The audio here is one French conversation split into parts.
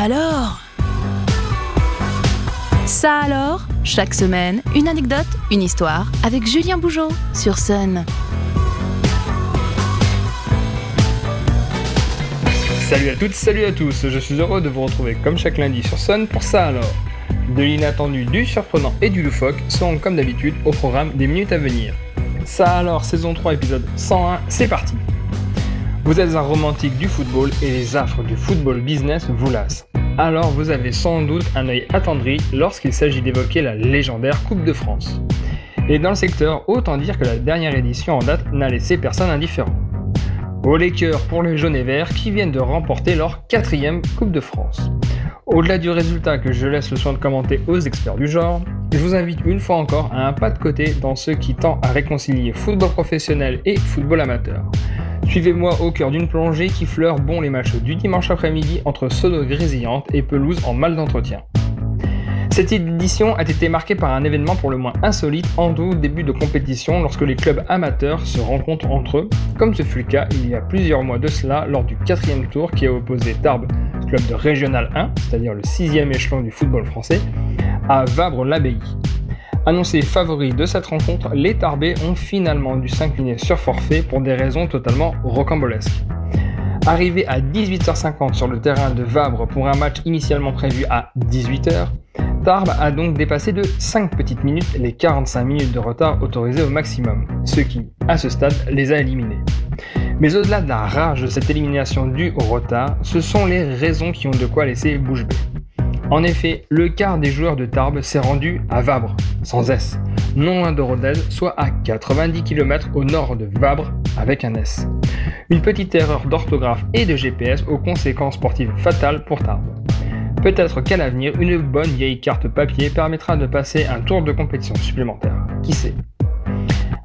alors Ça alors Chaque semaine, une anecdote, une histoire avec Julien Bougeot sur Sun. Salut à toutes, salut à tous, je suis heureux de vous retrouver comme chaque lundi sur Sun pour ça alors. De l'inattendu, du surprenant et du loufoque seront comme d'habitude au programme des minutes à venir. Ça alors, saison 3, épisode 101, c'est parti Vous êtes un romantique du football et les affres du football business vous lassent. Alors vous avez sans doute un œil attendri lorsqu'il s'agit d'évoquer la légendaire Coupe de France. Et dans le secteur, autant dire que la dernière édition en date n'a laissé personne indifférent. Au les cœurs pour les jaunes et verts qui viennent de remporter leur quatrième Coupe de France. Au-delà du résultat que je laisse le soin de commenter aux experts du genre, je vous invite une fois encore à un pas de côté dans ce qui tend à réconcilier football professionnel et football amateur. Suivez-moi au cœur d'une plongée qui fleure bon les matchs du dimanche après-midi entre sono grésillante et pelouse en mal d'entretien. Cette édition a été marquée par un événement pour le moins insolite en tout début de compétition lorsque les clubs amateurs se rencontrent entre eux, comme ce fut le cas il y a plusieurs mois de cela lors du quatrième tour qui a opposé Tarbes, club de Régional 1, c'est-à-dire le sixième échelon du football français, à Vabre-l'Abbaye. Annoncés favoris de cette rencontre, les Tarbés ont finalement dû s'incliner sur forfait pour des raisons totalement rocambolesques. Arrivé à 18h50 sur le terrain de Vabre pour un match initialement prévu à 18h, Tarbes a donc dépassé de 5 petites minutes les 45 minutes de retard autorisés au maximum, ce qui, à ce stade, les a éliminés. Mais au-delà de la rage de cette élimination due au retard, ce sont les raisons qui ont de quoi laisser bouche bée. En effet, le quart des joueurs de Tarbes s'est rendu à Vabre, sans S, non loin de Rodez, soit à 90 km au nord de Vabre, avec un S. Une petite erreur d'orthographe et de GPS aux conséquences sportives fatales pour Tarbes. Peut-être qu'à l'avenir, une bonne vieille carte papier permettra de passer un tour de compétition supplémentaire. Qui sait?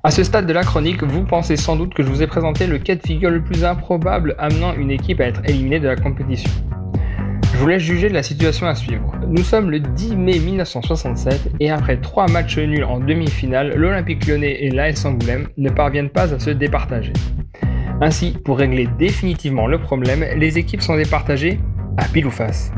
À ce stade de la chronique, vous pensez sans doute que je vous ai présenté le cas de figure le plus improbable amenant une équipe à être éliminée de la compétition. Je vous laisse juger de la situation à suivre. Nous sommes le 10 mai 1967 et après trois matchs nuls en demi-finale, l'Olympique lyonnais et l'AS Angoulême ne parviennent pas à se départager. Ainsi, pour régler définitivement le problème, les équipes sont départagées à pile ou face.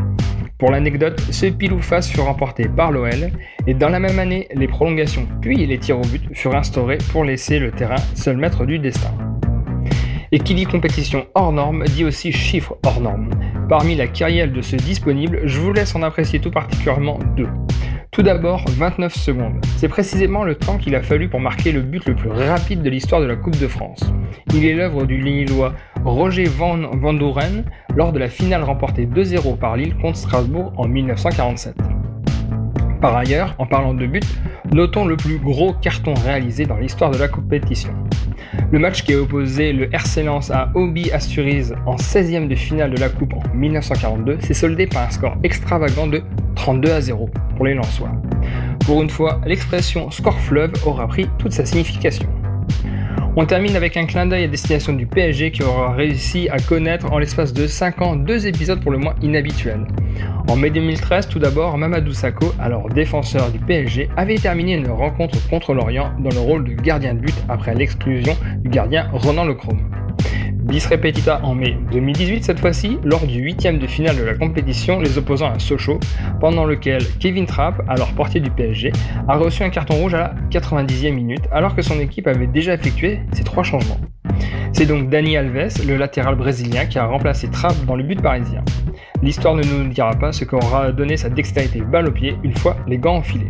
Pour l'anecdote, ce pile ou face fut remporté par l'OL et dans la même année, les prolongations puis les tirs au but furent instaurés pour laisser le terrain seul maître du destin. Et qui dit compétition hors norme dit aussi chiffres hors norme. Parmi la carrière de ceux disponibles, je vous laisse en apprécier tout particulièrement deux. Tout d'abord, 29 secondes. C'est précisément le temps qu'il a fallu pour marquer le but le plus rapide de l'histoire de la Coupe de France. Il est l'œuvre du Lillois Roger Van, Van Doren lors de la finale remportée 2-0 par Lille contre Strasbourg en 1947. Par ailleurs, en parlant de but, notons le plus gros carton réalisé dans l'histoire de la compétition. Le match qui a opposé le RC Lens à Obi Asturiz en 16e de finale de la Coupe en 1942 s'est soldé par un score extravagant de 32 à 0 pour les Lensois. Pour une fois, l'expression score fleuve aura pris toute sa signification. On termine avec un clin d'œil à destination du PSG qui aura réussi à connaître en l'espace de 5 ans deux épisodes pour le moins inhabituels. En mai 2013, tout d'abord, Mamadou Sakho, alors défenseur du PSG, avait terminé une rencontre contre l'Orient dans le rôle de gardien de but après l'exclusion du gardien Ronan Lechrome. Bis repetita en mai 2018 cette fois-ci, lors du huitième de finale de la compétition, les opposants à Sochaux, pendant lequel Kevin Trapp, alors portier du PSG, a reçu un carton rouge à la 90e minute, alors que son équipe avait déjà effectué ses trois changements. C'est donc Dani Alves, le latéral brésilien, qui a remplacé Trapp dans le but parisien. L'histoire ne nous dira pas ce qu'aura donné sa dextérité balle au pied une fois les gants enfilés.